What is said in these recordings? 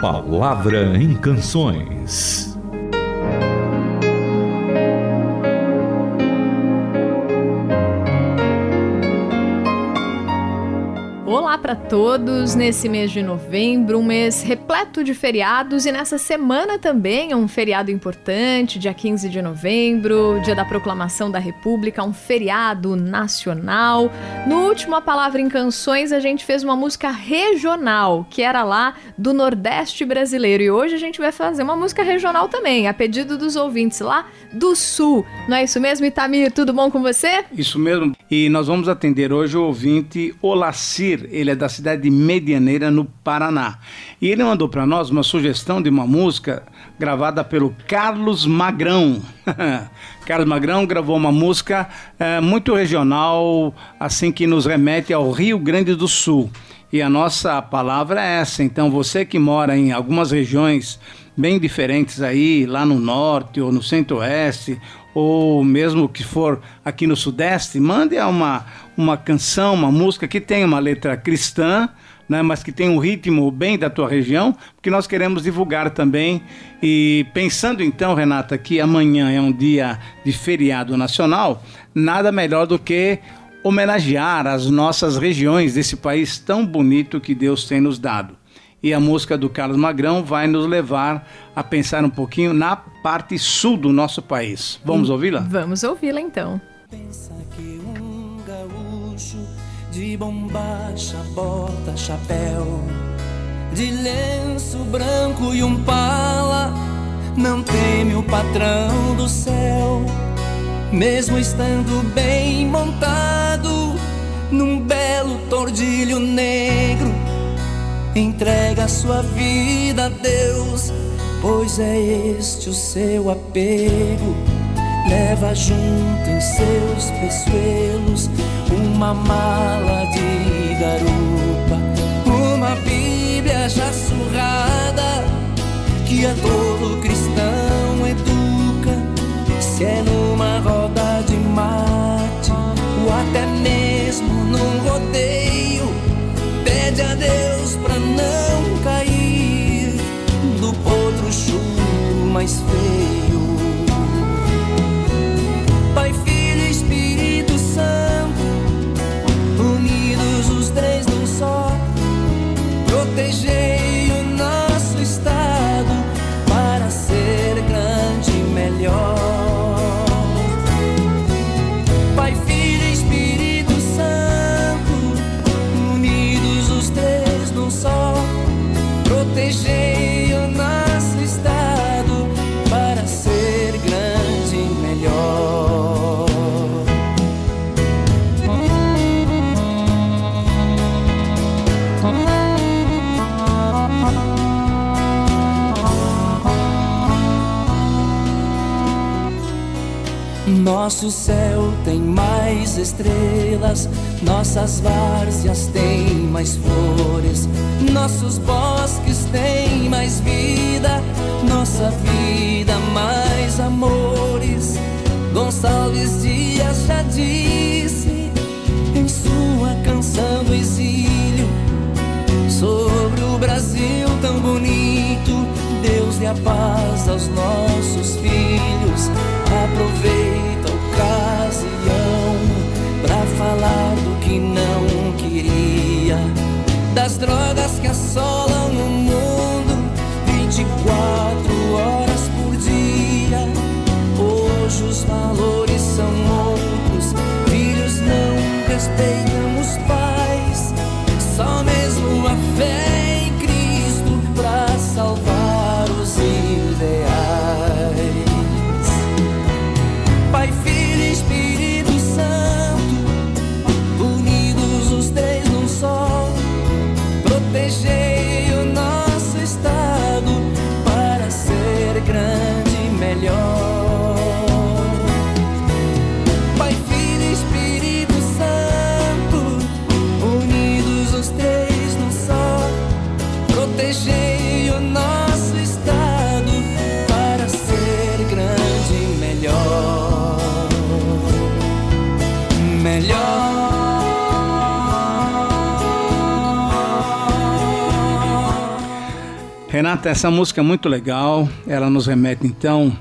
Palavra em Canções. Para todos nesse mês de novembro, um mês repleto de feriados e nessa semana também é um feriado importante, dia 15 de novembro, dia da proclamação da República, um feriado nacional. No último A Palavra em Canções a gente fez uma música regional, que era lá do Nordeste brasileiro e hoje a gente vai fazer uma música regional também, a pedido dos ouvintes lá do Sul. Não é isso mesmo, Itamir? Tudo bom com você? Isso mesmo. E nós vamos atender hoje o ouvinte Olacir ele é da cidade de Medianeira, no Paraná. E ele mandou para nós uma sugestão de uma música gravada pelo Carlos Magrão. Carlos Magrão gravou uma música é, muito regional, assim que nos remete ao Rio Grande do Sul. E a nossa palavra é essa. Então, você que mora em algumas regiões bem diferentes aí, lá no norte ou no centro-oeste, ou mesmo que for aqui no Sudeste, mande uma, uma canção, uma música que tenha uma letra cristã, né, mas que tenha um ritmo bem da tua região, porque nós queremos divulgar também. E pensando então, Renata, que amanhã é um dia de feriado nacional, nada melhor do que homenagear as nossas regiões desse país tão bonito que Deus tem nos dado e a música do Carlos Magrão vai nos levar a pensar um pouquinho na parte sul do nosso país. Vamos hum, ouvi-la? Vamos ouvi-la então. Pensa que um gaúcho de bombacha, bota, chapéu, de lenço branco e um pala, não teme o patrão do céu, mesmo estando bem montado num belo tordilho negro Entrega sua vida a Deus, pois é este o seu apego. Leva junto em seus peçoelos uma mala de garupa, uma Bíblia já surrada que a todo cristão educa. Se é numa roda Nosso céu tem mais estrelas, nossas várzeas têm mais flores, nossos bosques têm mais vida, nossa vida mais amores. Gonçalves Dias já disse em sua canção do exílio sobre o Brasil tão bonito. Deus dê a paz aos nossos filhos. Aproveite ocasião pra falar do que não queria, das drogas que assolam o mundo 24 horas por dia. Hoje os valores são outros, filhos não respeitam Renata, essa música é muito legal. Ela nos remete então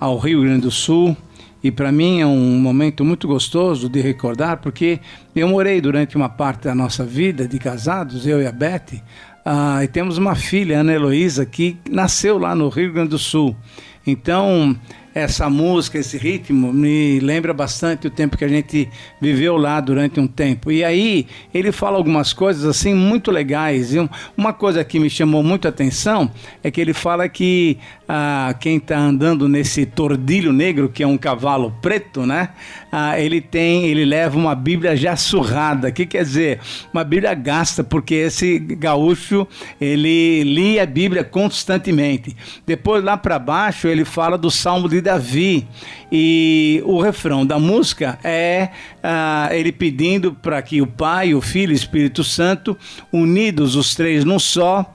ao Rio Grande do Sul. E para mim é um momento muito gostoso de recordar, porque eu morei durante uma parte da nossa vida de casados, eu e a Beth, ah, e temos uma filha, Ana Heloísa, que nasceu lá no Rio Grande do Sul. Então, essa música, esse ritmo, me lembra bastante o tempo que a gente viveu lá durante um tempo. E aí ele fala algumas coisas assim muito legais. E uma coisa que me chamou muito a atenção é que ele fala que ah, quem está andando nesse tordilho negro, que é um cavalo preto, né? Ah, ele tem, ele leva uma Bíblia já surrada. O que quer dizer? Uma Bíblia gasta, porque esse gaúcho ele lia a Bíblia constantemente. Depois lá para baixo ele fala do Salmo de Davi. E o refrão da música é ah, ele pedindo para que o Pai, o Filho e o Espírito Santo, unidos os três num só,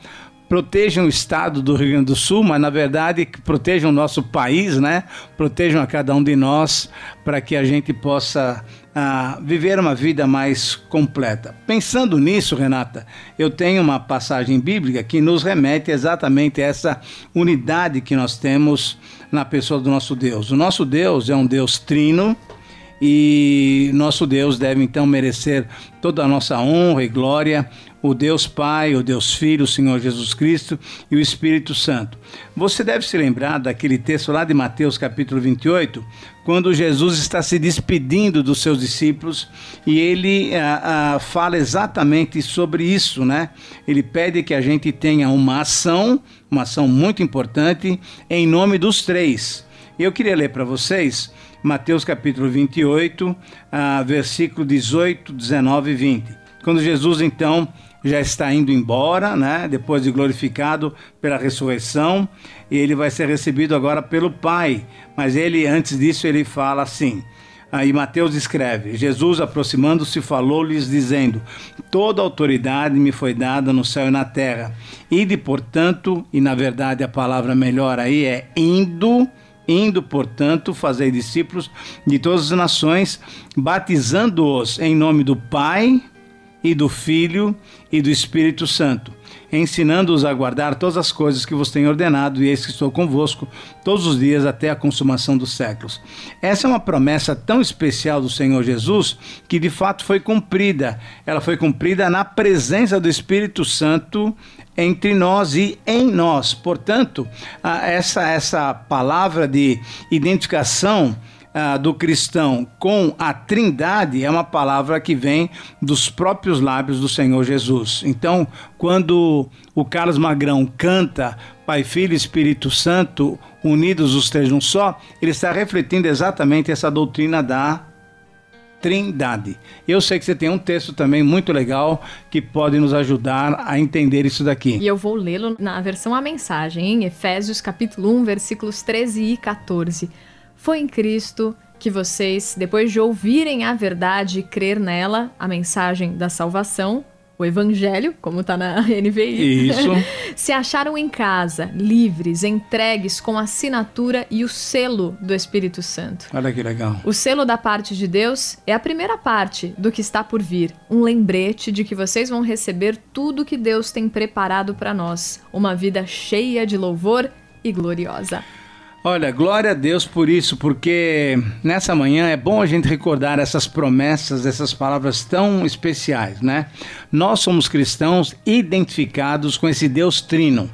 protejam o estado do Rio Grande do Sul, mas na verdade protejam o nosso país, né? Protejam a cada um de nós para que a gente possa ah, viver uma vida mais completa. Pensando nisso, Renata, eu tenho uma passagem bíblica que nos remete exatamente a essa unidade que nós temos na pessoa do nosso Deus. O nosso Deus é um Deus trino e nosso Deus deve então merecer toda a nossa honra e glória, o Deus Pai, o Deus Filho, o Senhor Jesus Cristo e o Espírito Santo. Você deve se lembrar daquele texto lá de Mateus capítulo 28, quando Jesus está se despedindo dos seus discípulos e ele ah, ah, fala exatamente sobre isso, né? Ele pede que a gente tenha uma ação, uma ação muito importante, em nome dos três. Eu queria ler para vocês Mateus capítulo 28, ah, versículo 18, 19 e 20. Quando Jesus então já está indo embora, né? Depois de glorificado pela ressurreição, e ele vai ser recebido agora pelo Pai. Mas ele, antes disso, ele fala assim. Aí Mateus escreve: Jesus, aproximando-se, falou-lhes, dizendo: Toda autoridade me foi dada no céu e na terra. Ide, portanto, e na verdade a palavra melhor aí é indo, indo, portanto, fazer discípulos de todas as nações, batizando-os em nome do Pai, e do Filho e do Espírito Santo, ensinando-os a guardar todas as coisas que vos tenho ordenado, e eis que estou convosco todos os dias até a consumação dos séculos. Essa é uma promessa tão especial do Senhor Jesus que de fato foi cumprida. Ela foi cumprida na presença do Espírito Santo entre nós e em nós. Portanto, essa essa palavra de identificação ah, do cristão com a Trindade é uma palavra que vem dos próprios lábios do Senhor Jesus. Então, quando o Carlos Magrão canta Pai, Filho e Espírito Santo, unidos os três num só, ele está refletindo exatamente essa doutrina da Trindade. Eu sei que você tem um texto também muito legal que pode nos ajudar a entender isso daqui. E eu vou lê-lo na versão A Mensagem, em Efésios capítulo 1, versículos 13 e 14. Foi em Cristo que vocês, depois de ouvirem a verdade e crer nela, a mensagem da salvação, o evangelho, como está na NVI, Isso. se acharam em casa, livres, entregues com a assinatura e o selo do Espírito Santo. Olha que legal. O selo da parte de Deus é a primeira parte do que está por vir, um lembrete de que vocês vão receber tudo que Deus tem preparado para nós, uma vida cheia de louvor e gloriosa. Olha, glória a Deus por isso, porque nessa manhã é bom a gente recordar essas promessas, essas palavras tão especiais, né? Nós somos cristãos identificados com esse Deus trino.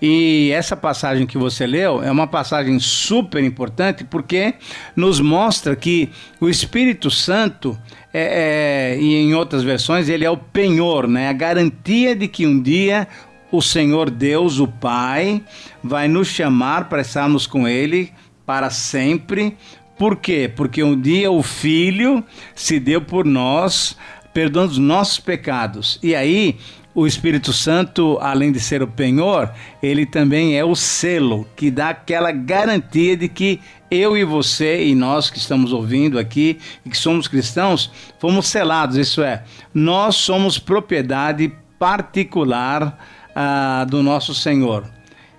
E essa passagem que você leu é uma passagem super importante porque nos mostra que o Espírito Santo, é, é, e em outras versões, ele é o penhor, né? a garantia de que um dia o Senhor Deus, o Pai, vai nos chamar para estarmos com Ele para sempre. Por quê? Porque um dia o Filho se deu por nós, perdoando os nossos pecados. E aí, o Espírito Santo, além de ser o penhor, ele também é o selo que dá aquela garantia de que eu e você e nós que estamos ouvindo aqui e que somos cristãos, fomos selados. Isso é, nós somos propriedade particular ah, do nosso Senhor.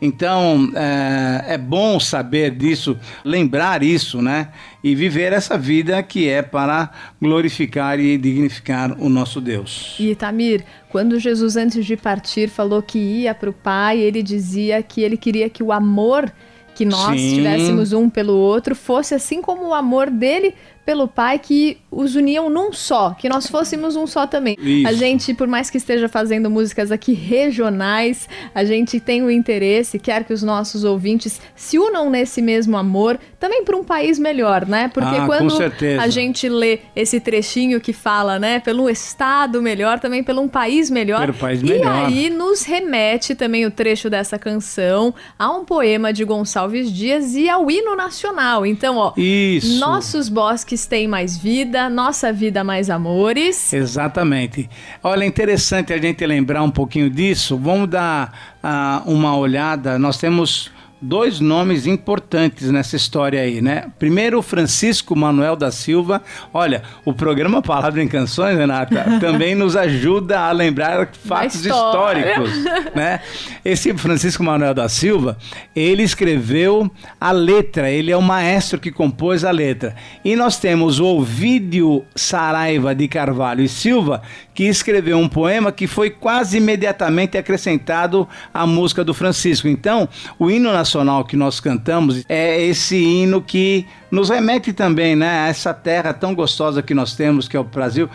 Então é, é, bom saber disso, lembrar isso, né? E viver essa vida que é para glorificar e dignificar o nosso Deus. E Tamir, quando Jesus antes de partir falou que ia para o Pai, ele dizia que ele queria que o amor que nós Sim. tivéssemos um pelo outro fosse assim como o amor dele pelo Pai que os uniam num só, que nós fôssemos um só também. Isso. A gente, por mais que esteja fazendo músicas aqui regionais, a gente tem o interesse, quer que os nossos ouvintes se unam nesse mesmo amor, também para um país melhor, né? Porque ah, quando a gente lê esse trechinho que fala, né, pelo estado melhor, também pelo um país melhor. Pelo país melhor. E aí nos remete também o trecho dessa canção a um poema de Gonçalves Dias e ao hino nacional. Então, ó, Isso. nossos bosques tem têm mais vida, nossa vida mais amores. Exatamente. Olha, interessante a gente lembrar um pouquinho disso. Vamos dar uh, uma olhada. Nós temos dois nomes importantes nessa história aí, né? Primeiro, Francisco Manuel da Silva. Olha, o programa Palavra em Canções, Renata, também nos ajuda a lembrar fatos históricos, né? Esse Francisco Manuel da Silva, ele escreveu a letra, ele é o maestro que compôs a letra. E nós temos o Ovídio Saraiva de Carvalho e Silva, que escreveu um poema que foi quase imediatamente acrescentado à música do Francisco. Então, o hino nacional que nós cantamos é esse hino que nos remete também né, a essa terra tão gostosa que nós temos, que é o Brasil,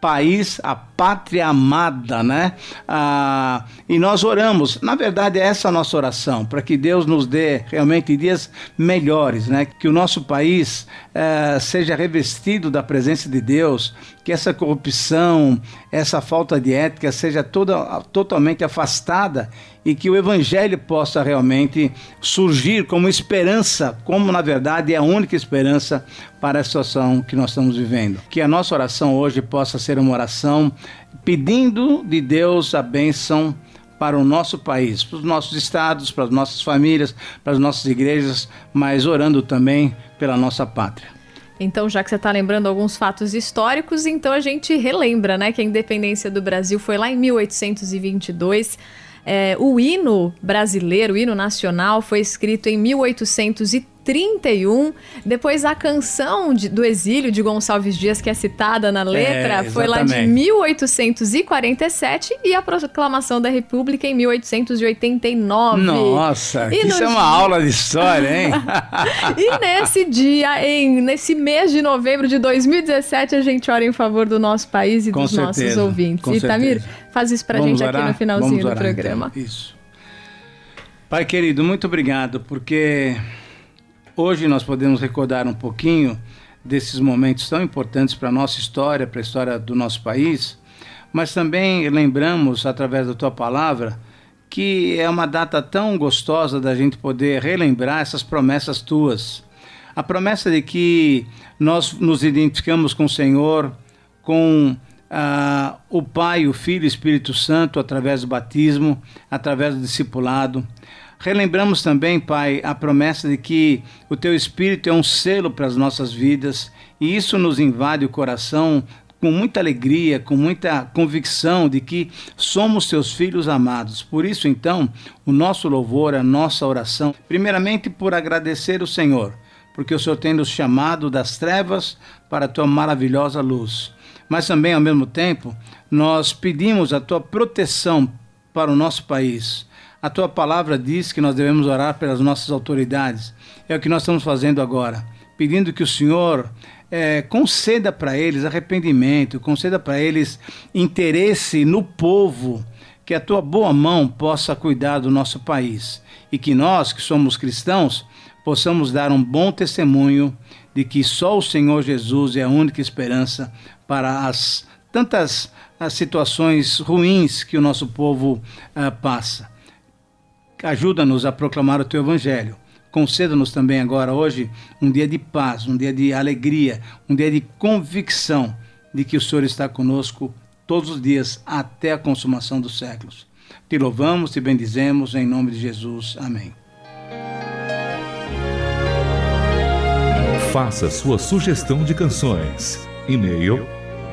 país, a pátria amada, né? Ah, e nós oramos, na verdade é essa a nossa oração, para que Deus nos dê realmente dias melhores, né? Que o nosso país eh, seja revestido da presença de Deus, que essa corrupção, essa falta de ética seja toda, totalmente afastada e que o Evangelho possa realmente surgir como esperança, como na verdade é a única esperança para a situação que nós estamos vivendo. Que a nossa oração hoje possa ser uma oração pedindo de Deus a bênção para o nosso país, para os nossos estados, para as nossas famílias, para as nossas igrejas, mas orando também pela nossa pátria. Então, já que você está lembrando alguns fatos históricos, então a gente relembra, né, que a independência do Brasil foi lá em 1822. É, o hino brasileiro, o hino nacional, foi escrito em 1830 31. Depois a canção de, do exílio de Gonçalves Dias, que é citada na letra, é, foi lá de 1847 e a proclamação da República em 1889. Nossa, e isso é uma aula de história, hein? e nesse dia, em, nesse mês de novembro de 2017, a gente ora em favor do nosso país e com dos certeza, nossos ouvintes. E Tamir, faz isso pra Vamos gente orar? aqui no finalzinho do programa. Então. Isso. Pai querido, muito obrigado, porque Hoje nós podemos recordar um pouquinho desses momentos tão importantes para a nossa história, para a história do nosso país, mas também lembramos, através da tua palavra, que é uma data tão gostosa da gente poder relembrar essas promessas tuas. A promessa de que nós nos identificamos com o Senhor, com ah, o Pai, o Filho e o Espírito Santo através do batismo, através do discipulado. Relembramos também, Pai, a promessa de que o Teu Espírito é um selo para as nossas vidas e isso nos invade o coração com muita alegria, com muita convicção de que somos Teus filhos amados. Por isso, então, o nosso louvor, a nossa oração, primeiramente por agradecer o Senhor, porque o Senhor tem nos chamado das trevas para a Tua maravilhosa luz. Mas também, ao mesmo tempo, nós pedimos a Tua proteção para o nosso país a tua palavra diz que nós devemos orar pelas nossas autoridades. É o que nós estamos fazendo agora, pedindo que o Senhor é, conceda para eles arrependimento, conceda para eles interesse no povo, que a tua boa mão possa cuidar do nosso país e que nós, que somos cristãos, possamos dar um bom testemunho de que só o Senhor Jesus é a única esperança para as tantas as situações ruins que o nosso povo uh, passa ajuda-nos a proclamar o teu evangelho. Conceda-nos também agora, hoje, um dia de paz, um dia de alegria, um dia de convicção de que o Senhor está conosco todos os dias até a consumação dos séculos. Te louvamos, te bendizemos, em nome de Jesus. Amém. Faça sua sugestão de canções. E-mail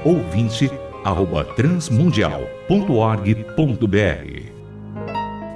ouvinte@transmundial.org.br